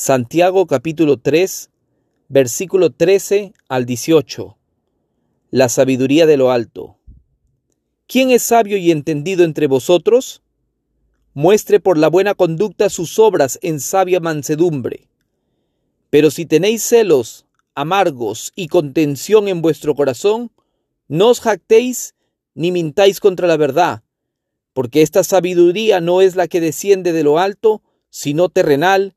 Santiago capítulo 3, versículo 13 al 18. La sabiduría de lo alto. ¿Quién es sabio y entendido entre vosotros? Muestre por la buena conducta sus obras en sabia mansedumbre. Pero si tenéis celos, amargos y contención en vuestro corazón, no os jactéis ni mintáis contra la verdad, porque esta sabiduría no es la que desciende de lo alto, sino terrenal,